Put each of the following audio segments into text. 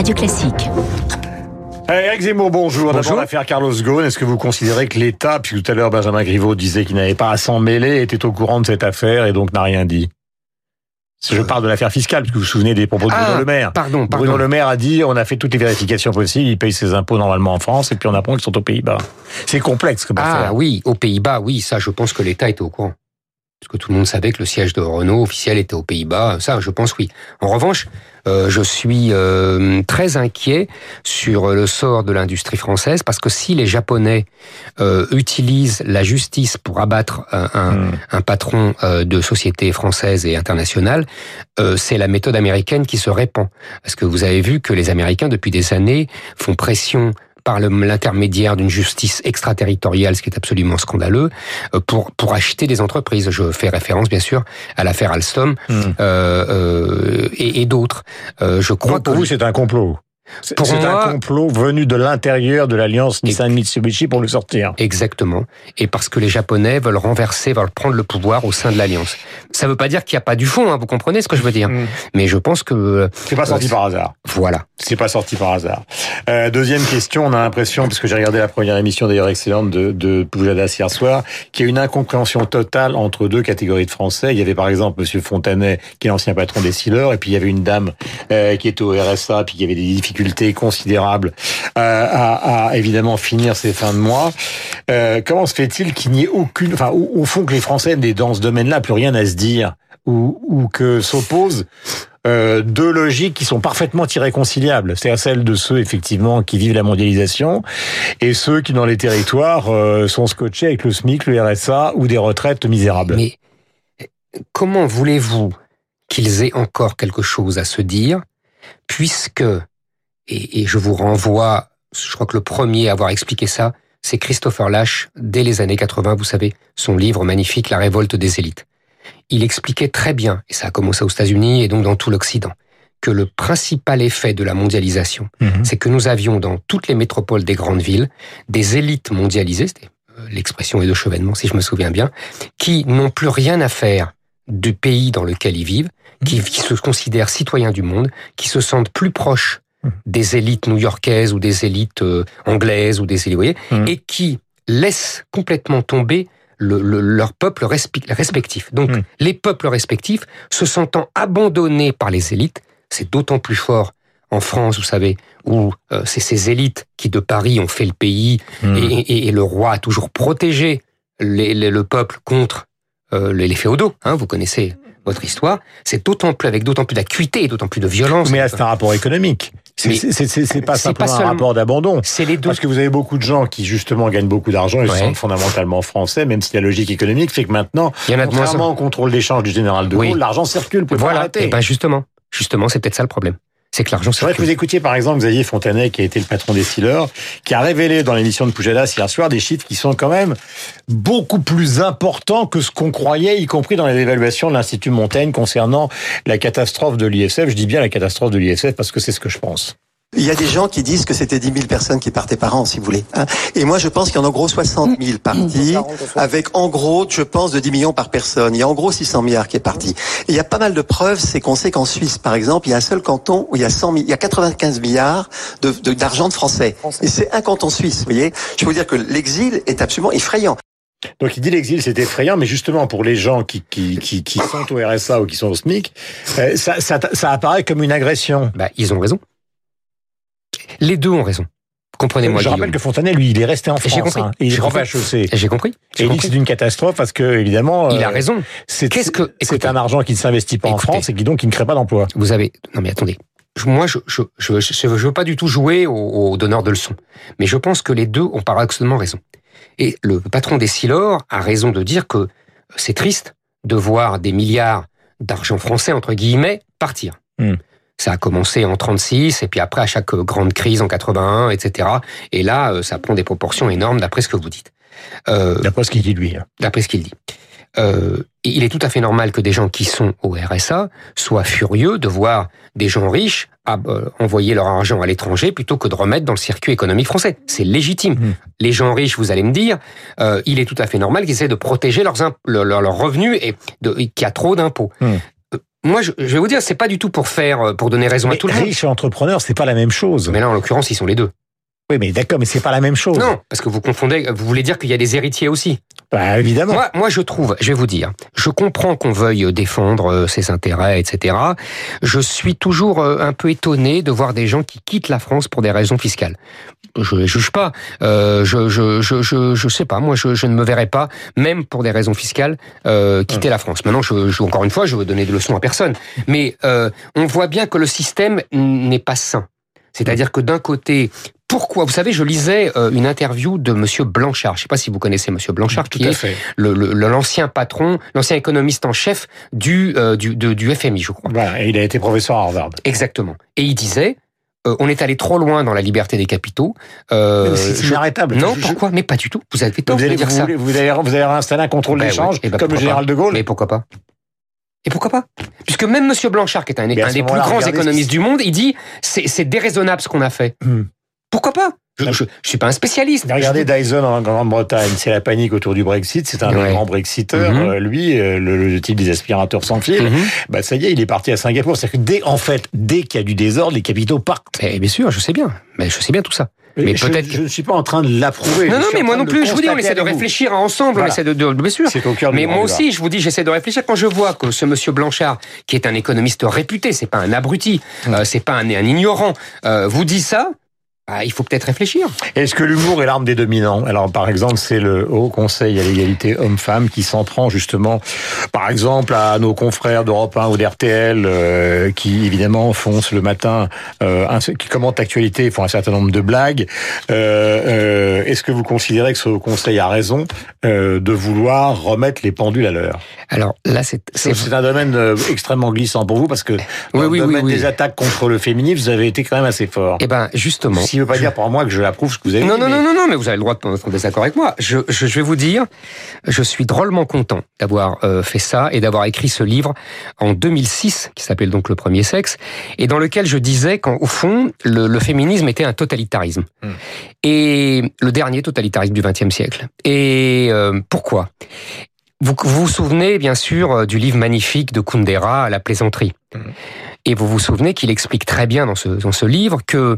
Radio Classique. Eric Zemmour, bonjour. D'abord l'affaire Carlos Ghosn. Est-ce que vous considérez que l'État, puis tout à l'heure Benjamin Griveaux disait qu'il n'avait pas à s'en mêler, était au courant de cette affaire et donc n'a rien dit? Je parle de l'affaire fiscale, parce que vous vous souvenez des propos de Bruno Ah, Le Maire. pardon, pardon. Bruno Le Maire a dit on a fait toutes les vérifications possibles, il paye ses impôts normalement en France, et puis on apprend qu'ils sont aux Pays-Bas. C'est complexe comme Ah affaire. oui, aux Pays-Bas, oui, ça, je pense que l'État était au courant. Parce que tout le monde savait que le siège de Renault officiel était aux Pays-Bas. Ça, je pense oui. En revanche, euh, je suis euh, très inquiet sur le sort de l'industrie française parce que si les Japonais euh, utilisent la justice pour abattre un, un, Hmm. un patron euh, de société française et internationale, euh, c'est la méthode américaine qui se répand. Parce que vous avez vu que les Américains, depuis des années, font pression par l'intermédiaire d'une justice extraterritoriale, ce qui est absolument scandaleux, euh, pour pour acheter des entreprises. Je fais référence bien sûr à l'affaire Alstom Hmm. euh, euh, et, et d'autres. Euh, je crois Donc, pour que vous, c'est un complot. C'est un complot venu de l'intérieur de l'alliance Nissan-Mitsubishi pour le sortir. Exactement. Et parce que les Japonais veulent renverser, veulent prendre le pouvoir au sein de l'alliance. Ça ne veut pas dire qu'il n'y a pas du fond, hein, vous comprenez ce que je veux dire. Hmm. Mais je pense que C'est pas sorti Euh, par hasard. Voilà. C'est pas sorti par hasard. Euh, deuxième question, on a l'impression, parce que j'ai regardé la première émission d'ailleurs excellente de, de Poujadas hier soir, qu'il y a une incompréhension totale entre deux catégories de Français. Il y avait par exemple Monsieur Fontanet, qui est l'ancien patron des Sealers, et puis il y avait une dame euh, qui était au RSA, puis qui avait des difficultés considérables euh, à, à, évidemment finir ses fins de mois. Euh, comment se fait-il qu'il n'y ait aucune, enfin au, fond que les Français n'aient dans ce domaine-là plus rien à se dire, ou, ou que s'opposent euh, deux logiques qui sont parfaitement irréconciliables. C'est-à-dire celle de ceux, effectivement, qui vivent la mondialisation et ceux qui, dans les territoires, euh, sont scotchés avec le SMIC, le RSA ou des retraites misérables. Mais euh, comment voulez-vous qu'ils aient encore quelque chose à se dire, puisque, et, et je vous renvoie, je crois que le premier à avoir expliqué ça, c'est Christopher Lash, dès les années 80, vous savez, son livre magnifique, La révolte des élites. Il expliquait très bien, et ça a commencé aux États-Unis et donc dans tout l'Occident, que le principal effet de la mondialisation, Mhm. c'est que nous avions dans toutes les métropoles des grandes villes des élites mondialisées, c'était euh, l'expression est de Chevènement si je me souviens bien, qui n'ont plus rien à faire du pays dans lequel ils vivent, qui, qui se considèrent citoyens du monde, qui se sentent plus proches des élites new-yorkaises ou des élites euh, anglaises ou des élites, vous voyez, Mhm. et qui laissent complètement tomber le, le- leur peuple respectif. Donc, Mhm. les peuples respectifs, se sentant abandonnés par les élites, c'est d'autant plus fort en France, vous savez, où euh, c'est ces élites qui de Paris ont fait le pays Mhm. et, et- et le roi a toujours protégé les- les- le peuple contre euh, les, les féodaux. Hein, vous connaissez votre histoire. C'est d'autant plus avec d'autant plus d'acuité et d'autant plus de violence. Mais là, c'est un rapport économique. C'est pas simplement pas un rapport d'abandon. C'est les deux. Parce que vous avez beaucoup de gens qui justement gagnent beaucoup d'argent et se Ouais. sentent fondamentalement français, même si la logique économique fait que maintenant, Il y en a contrairement au contrôle d'échange du général de Oui. Gaulle, l'argent circule. Vous pouvez pas Voilà. l'arrêter. Et ben justement, justement, c'est peut-être ça le problème. C'est que l'argent C'est vrai que vous écoutiez par exemple Xavier Fontanet, qui a été le patron des Steelers, qui a révélé dans l'émission de Poujadas hier soir des chiffres qui sont quand même beaucoup plus importants que ce qu'on croyait, y compris dans les évaluations de l'Institut Montaigne concernant la catastrophe de l'ISF. Je dis bien la catastrophe de l'ISF parce que c'est ce que je pense. Il y a des gens qui disent que c'était 10 000 personnes qui partaient par an, si vous voulez. hein. Et moi, je pense qu'il y en a en gros 60 000 partis, avec en gros, je pense, de 10 millions par personne. Il y a en gros 600 milliards qui est parti. Et il y a pas mal de preuves, c'est qu'on sait qu'en Suisse, par exemple, il y a un seul canton où il y a 100 mi- il y a 95 milliards de, de- d'argent de français. Et c'est un canton suisse, vous voyez. Je peux vous dire que l'exil est absolument effrayant. Donc il dit l'exil c'est effrayant, mais justement pour les gens qui, qui, qui, qui sont au RSA ou qui sont au SMIC, euh, ça, ça, ça apparaît comme une agression. Bah, ils ont raison. Les deux ont raison. Comprenez-moi. Je rappelle Guillaume. que Fontanet, lui, il est resté en J'ai France. compris. hein, et il est J'ai compris. HEC. J'ai compris. Et il dit que c'est une catastrophe parce que, évidemment, Il a euh, raison. c'est Qu'est-ce que- écoutez. un argent qui ne s'investit pas en. France et qui donc qui ne crée pas d'emploi. Vous avez. Non, mais attendez. Moi, je je je, je, je veux pas du tout jouer au, au donneur de leçons, mais je pense que les deux ont paradoxalement raison. Et le patron des Silor a raison de dire que c'est triste de voir des milliards d'argent français entre guillemets partir. Hmm. Ça a commencé en 36 et puis après à chaque grande crise en 81, etc. Et là, euh, ça prend des proportions énormes d'après ce que vous dites. Euh, D'après ce qu'il dit lui. hein. d'après ce qu'il dit. Euh, il est tout à fait normal que des gens qui sont au RSA soient furieux de voir des gens riches à, euh, envoyer leur argent à l'étranger plutôt que de remettre dans le circuit économique français. C'est légitime. Mm. Les gens riches, vous allez me dire, euh, il est tout à fait normal qu'ils essaient de protéger leurs, leurs, revenus et qu'il y a trop d'impôts. Mm. Euh, moi, je, vais vous dire, c'est pas du tout pour faire, euh, pour donner raison à tout le monde. Riche et entrepreneur, c'est pas la même chose. Mais là, en l'occurrence, ils sont les deux. Oui, mais d'accord, mais c'est pas la même chose. Non, parce que vous confondez. Vous voulez dire qu'il y a des héritiers aussi. Bah, évidemment. Moi, moi, je trouve, je vais vous dire, je comprends qu'on veuille défendre euh, ses intérêts, etc. Je suis toujours euh, un peu étonné de voir des gens qui quittent la France pour des raisons fiscales. Je ne juge pas. Euh, je, je, je, je, je sais pas. Moi, je, je ne me verrais pas, même pour des raisons fiscales, euh, quitter hum. la France. Maintenant, je, je, encore une fois, je veux donner des leçons à personne. Mais euh, on voit bien que le système n'est pas sain. C'est-à-dire que d'un côté, pourquoi Vous savez, je lisais euh, une interview de Monsieur Blanchard. Je ne sais pas si vous connaissez Monsieur Blanchard, qui est l'ancien patron, l'ancien économiste en chef du, euh, du, du FMI, je crois. Voilà, et il a été professeur à Harvard. Exactement. Et il disait, euh, on est allé trop loin dans la liberté des capitaux. Euh, c'est inarrêtable. Non, pourquoi? Mais pas du tout. Vous avez tort vous de dire ça. Vous avez, vous avez installé un contrôle ben d'échange, eh ben comme le général de Gaulle. Mais pourquoi pas? Et pourquoi pas? Puisque même Monsieur Blanchard, qui est un, des plus grands économistes du monde, il dit c'est déraisonnable ce qu'on a fait. Hmm. Pourquoi pas? Je, ne suis pas un spécialiste. Regardez Dyson en Grande-Bretagne, c'est la panique autour du Brexit, c'est un grand Brexiteur. Mhm. Euh, lui, euh, le, type des aspirateurs sans fil, mhm. bah ça y est, il est parti à Singapour. C'est-à-dire que dès, en fait, dès qu'il y a du désordre, les capitaux partent. Eh bien sûr, je sais bien. Mais je sais bien tout ça. Mais peut-être je, ne suis pas en train de l'approuver. Non, non, mais moi non plus. Je vous dis, on essaie de réfléchir ensemble. On essaie de, de, bien sûr. Au cœur mais moi aussi, je vous dis, j'essaie de réfléchir quand je vois que ce monsieur Blanchard, qui est un économiste réputé, c'est pas un abruti, euh, c'est pas un, un ignorant, vous dit ça. Ah, il faut peut-être réfléchir. Est-ce que l'humour est l'arme des dominants? Alors, par exemple, c'est le Haut Conseil à l'égalité homme-femme qui s'en prend justement, par exemple, à nos confrères d'Europe 1 ou d'RTL, euh, qui évidemment foncent le matin, euh, qui commentent l'actualité, font un certain nombre de blagues. Euh, Est-ce que vous considérez que ce Haut Conseil a raison de vouloir remettre les pendules à l'heure? Alors là, c'est c'est un domaine extrêmement glissant pour vous parce que dans le domaine des attaques contre le féminisme, vous avez été quand même assez fort. Eh ben, justement ne veut pas dire pour moi que je l'approuve ce que vous avez non, dit. Non, non, non, non, mais vous avez le droit de être en désaccord avec moi. Je, je, je, vais vous dire, je suis drôlement content d'avoir euh, fait ça et d'avoir écrit ce livre en 2006, qui s'appelle donc Le Premier Sexe, et dans lequel je disais qu'au fond, le, le, féminisme était un totalitarisme. Hmm. Et le dernier totalitarisme du XXe siècle. Et euh, pourquoi? Vous, vous souvenez bien sûr euh, du livre magnifique de Kundera, La plaisanterie. Hmm. Et vous vous souvenez qu'il explique très bien dans ce, dans ce livre que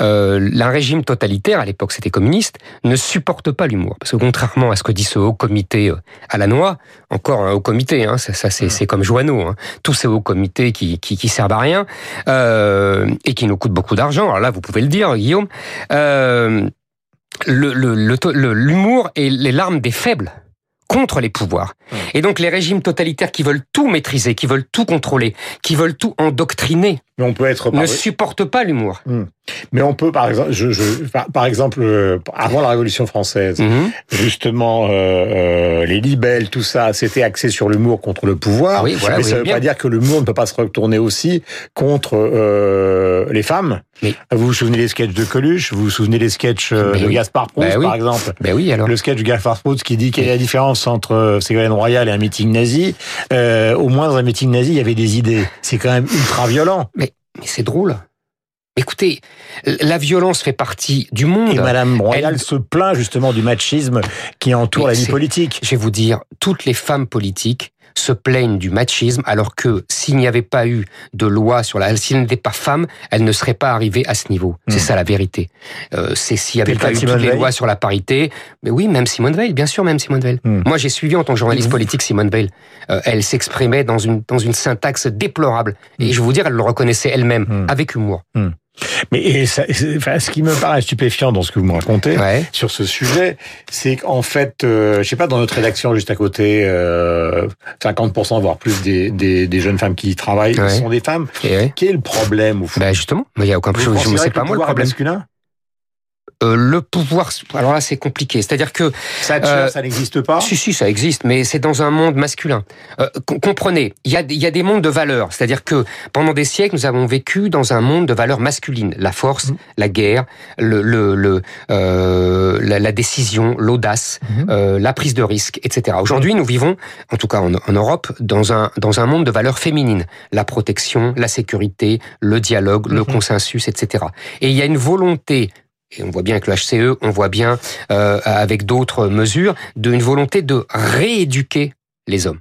euh, un régime totalitaire, à l'époque c'était communiste, ne supporte pas l'humour. Parce que contrairement à ce que dit ce haut comité euh, à la noix, encore un haut comité, hein, ça, ça c'est comme Joanneau, hein, tous ces hauts comités qui, qui, qui servent à rien euh, et qui nous coûtent beaucoup d'argent. Alors là, vous pouvez le dire, Guillaume. Euh, l'humour le, le, est les larmes des faibles contre les pouvoirs. Mmh. Et donc les régimes totalitaires qui veulent tout maîtriser, qui veulent tout contrôler, qui veulent tout endoctriner, Mais on peut être ne supportent pas l'humour. Mmh. Mais on peut, par exemple, je, je par, exemple, euh, avant la Révolution française, mmh. justement, euh, euh, les libelles, tout ça, c'était axé sur l'humour contre le pouvoir. Oui, voilà, mais ça ne veut pas dire que l'humour ne peut pas se retourner aussi contre euh, les femmes. Vous vous souvenez des sketchs de Coluche? Vous vous souvenez des sketchs euh, de Gaspard Proust, ben par exemple? Ben oui, alors. Le sketch de Gaspard Proust qui dit quelle est la différence entre euh, Ségolène Royal et un meeting nazi. Euh, au moins, dans un meeting nazi, il y avait des idées. C'est quand même ultra violent. Mais, mais c'est drôle. Écoutez, la violence fait partie du monde. Et Madame Royal se plaint justement du machisme qui entoure la vie politique. Je vais vous dire, toutes les femmes politiques se plaignent du machisme, alors que s'il n'y avait pas eu de loi sur la, s'il n'était pas femme, elle ne serait pas arrivée à ce niveau. C'est hmm. ça la vérité. Euh, c'est s'il n'y avait pas eu toutes les lois sur la parité. Mais oui, même Simone Veil, bien sûr, même Simone Veil. Hmm. Moi, j'ai suivi en tant que journaliste hmm. politique Simone Veil. Euh, elle s'exprimait dans une dans une syntaxe déplorable. Et je vais vous dire, elle le reconnaissait elle-même, avec humour. Mais ça, enfin, ce qui me paraît stupéfiant dans ce que vous me racontez sur ce sujet, c'est qu'en fait, euh, je sais pas, dans notre rédaction juste à côté, euh, 50% voire plus des, des, des, jeunes femmes qui y travaillent sont des femmes. Et Quel est le problème au fond? Ben Justement, il y a aucun problème. Je sais pas moi le problème. Masculin euh, le pouvoir. Alors là, c'est compliqué. C'est-à-dire que ça, euh, ça n'existe pas? Si, si, ça existe, mais c'est dans un monde masculin. Euh, comprenez, il y a, y a des mondes de valeurs. C'est-à-dire que pendant des siècles, nous avons vécu dans un monde de valeurs masculines la force, mmh. la guerre, le, le, le euh, la, la, décision, l'audace, mmh. euh, la prise de risque, etc. Aujourd'hui, nous vivons, en tout cas en, en, Europe, dans un dans un monde de valeurs féminines la protection, la sécurité, le dialogue, mmh. le consensus, etc. Et il y a une volonté et on voit bien avec le HCE, on voit bien euh, avec d'autres mesures, d'une volonté de rééduquer les hommes.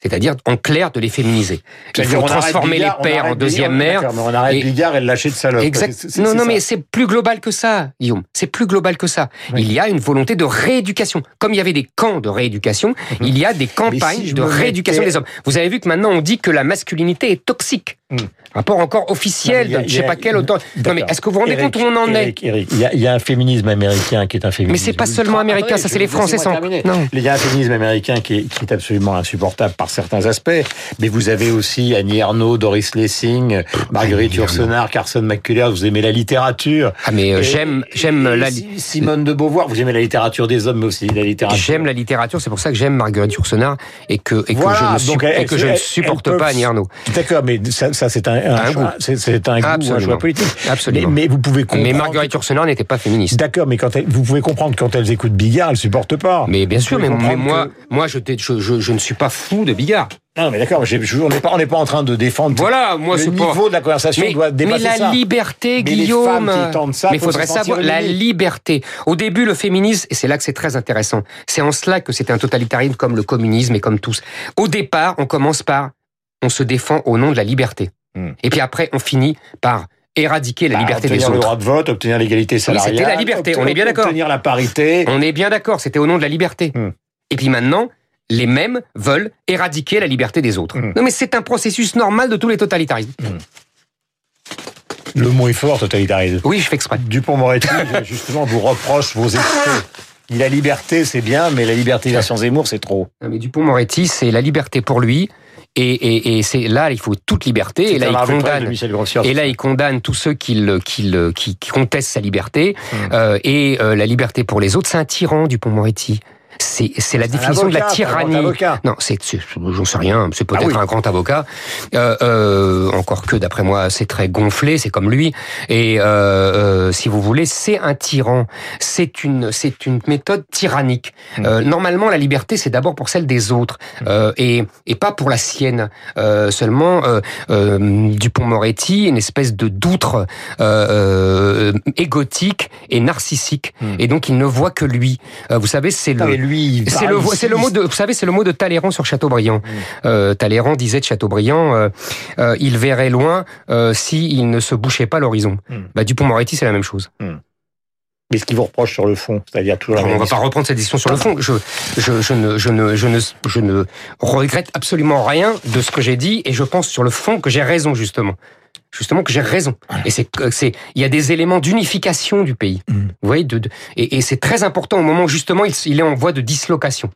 C'est-à-dire, en clair, de les féminiser. Il faut transformer Bigard, les pères en deuxième mère. mais on arrête Et- Bigard et le lâcher de salope. Exact. Non, non, ça. mais c'est plus global que ça, Guillaume. C'est plus global que ça. Oui. Il y a une volonté de rééducation. Comme il y avait des camps de rééducation, il y a des campagnes Mhm. si de rééducation mettais- des hommes. Vous avez vu que maintenant on dit que la masculinité est toxique. Hmm. Rapport encore officiel Non, a- de je sais y a- pas quel auteur. Non, mais est-ce que vous vous rendez Eric, compte où on en est Eric, il y, a, il y a un féminisme américain qui est un féminisme. Mais c'est pas seulement américain, Attendez, ça c'est les Français sans. Non. Il y a un féminisme américain qui est, qui est absolument insupportable par certains aspects, mais vous avez aussi Annie Ernaux, Doris Lessing, Marguerite. Yourcenar, Carson McCullers, vous aimez la littérature. Ah mais euh, j'aime j'aime la Si- Simone de Beauvoir, vous aimez la littérature des hommes, mais aussi la littérature. j'aime la littérature, c'est pour ça que j'aime Marguerite Yourcenar et que et que Voilà, je ne, su- donc elles- et que je ne elles- supporte pas Annie Ernaux. D'accord, mais ça, ça, c'est un, un Un choix, goût. c'est, un goût, un Absolument. choix politique. Mais, Absolument. mais vous pouvez comprendre. Mais Marguerite Yourcenar n'était pas féministe. D'accord, mais quand elles- vous pouvez comprendre quand elles écoutent Bigard, elles supportent pas. Mais bien Vous sûr, mais, mais moi, que- moi, je, t'ai- je, je, je ne suis pas fou de Bigard. Non, mais d'accord, on n'est pas, on pas en train de défendre. Voilà, moi, le pas. niveau de la conversation Mais, doit mais dépasser la ça. liberté, Mais les Guillaume. femmes qui tentent ça mais il faudrait se savoir la liberté. Au début, le féminisme, et c'est là que c'est très intéressant. C'est en cela que c'est un totalitarisme comme le communisme et comme tous. Au départ, on commence par, on se défend au nom de la liberté. Hmm. Et puis après, on finit par éradiquer la Bah, liberté des obtenir le autres. droit de vote, obtenir l'égalité salariale. c'était la liberté, on est bien d'accord. Obtenir la parité. On est bien d'accord, c'était au nom de la liberté. Hmm. Et puis maintenant, les mêmes veulent éradiquer la liberté des autres. Hmm. Non mais c'est un processus normal de tous les totalitarismes. Le mot est fort, totalitarisme. Oui, je fais exprès. Dupont-Moretti, justement, vous reproche vos excès. La liberté, c'est bien, mais la liberté version Zemmour, c'est trop. Non, mais Dupont-Moretti, c'est la liberté pour lui. Et, et, et c'est là, il faut toute liberté. Et là, il condamne. Et là, il condamne tous ceux qui, le- qui, le- qui, qui contestent sa liberté. Hmm. Euh, et euh, la liberté pour les autres, c'est un tyran, Dupont-Moretti. C'est c'est la définition de la avocat, c'est un grand tyrannie. avocat. Non, c'est, c'est- j'en sais rien. C'est peut-être Ah oui. un grand avocat. Euh, euh, encore que, d'après moi, c'est très gonflé. C'est comme lui. Et euh, euh, si vous voulez, c'est un tyran. C'est une, c'est une méthode tyrannique. Mm. Euh, normalement, la liberté, c'est d'abord pour celle des autres euh, et, et pas pour la sienne. Euh, seulement, Dupont-Moretti, une espèce de doutre euh, euh, égotique et narcissique. Mm. Et donc, il ne voit que lui. Euh, vous savez, c'est le lui, c'est le, ici, c'est le mot de, vous savez, c'est le mot de Talleyrand sur Chateaubriand. Mm. Euh, Talleyrand disait de Chateaubriand, euh, euh, il verrait loin euh, si il ne se bouchait pas l'horizon. Mm. Bah, Dupont-Moretti, c'est la même chose. Mais ce qu'il vous reproche sur le fond, c'est-à-dire toujours la on même va pas reprendre cette discussion sur le fond. Je, je, je, ne, je, ne, je, ne, je ne regrette absolument rien de ce que j'ai dit et je pense sur le fond que j'ai raison, justement. Justement que j'ai raison. Et c'est, c'est, il y a des éléments d'unification du pays. Mm. Vous voyez, de, de- et, et c'est très important au moment où justement il, il est en voie de dislocation.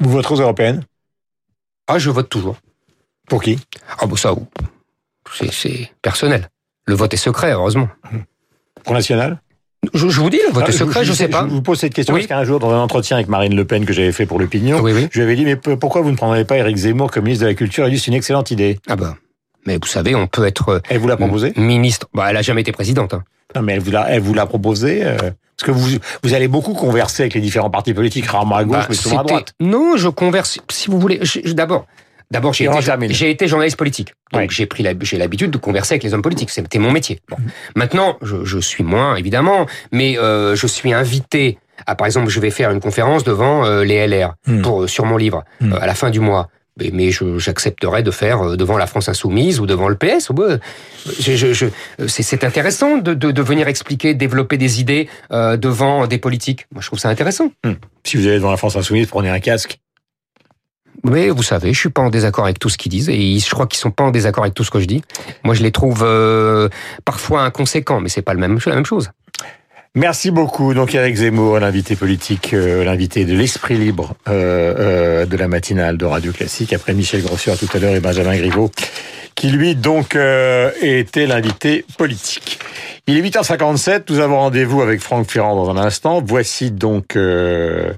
Vous voterez aux européennes? Ah, je vote toujours. Pour qui? Ah, bon, ça, c'est, c'est personnel. Le vote est secret, heureusement. Pour National? Je, je vous dis, le vote Ah, est secret, je, vous- sais pas. Je vous pose cette question Oui. parce qu'un jour, dans un entretien avec Marine Le Pen que j'avais fait pour l'opinion, Oui, oui. je lui avais dit, mais pourquoi vous ne prendrez pas Éric Zemmour comme ministre de la Culture? Il dit, c'est une excellente idée. Ah bah. Mais vous savez, on peut être euh, Elle vous l'a proposé? ministre. Bah, elle a jamais été présidente. hein. Non, mais elle vous l'a, elle vous l'a proposé euh, Parce que vous, vous allez beaucoup converser avec les différents partis politiques, rarement à gauche, Bah, mais souvent à droite. Non, je converse. Si vous voulez, d'abord, d'abord, j'ai été, journaliste politique, donc Oui. j'ai pris, la- j'ai l'habitude de converser avec les hommes politiques. C'était mon métier. Bon. Maintenant, je, je suis moins évidemment, mais euh, je suis invité. À, par exemple, je vais faire une conférence devant euh, les LR Hmm. pour sur mon livre Hmm. à la fin du mois. Mais, mais je- j'accepterai de faire euh, devant la France insoumise ou devant le PS. ou, je- je- je- c'est intéressant de, de, de venir expliquer, développer des idées euh, devant des politiques. Moi, je trouve ça intéressant. Si vous allez devant la France Insoumise, prenez un casque. Mais vous savez, je suis pas en désaccord avec tout ce qu'ils disent et je crois qu'ils sont pas en désaccord avec tout ce que je dis. Moi, je les trouve euh, parfois inconséquents, mais c'est pas le même, la même chose. Merci beaucoup. Donc Eric Zemmour, l'invité politique, euh, l'invité de l'esprit libre euh, euh, de la matinale de Radio Classique, après Michel Grossier tout à l'heure et Benjamin Griveaux, qui lui donc euh, était l'invité politique. Il est 8h57, nous avons rendez-vous avec Franck Ferrand dans un instant. Voici donc euh,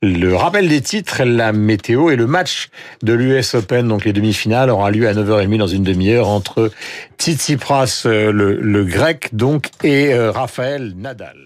le rappel des titres, la météo et le match de l'US Open. Donc les demi-finales aura lieu à 9h30 dans une demi-heure entre Tsitsipas, euh, le, le grec donc, et euh, Raphaël Nadal.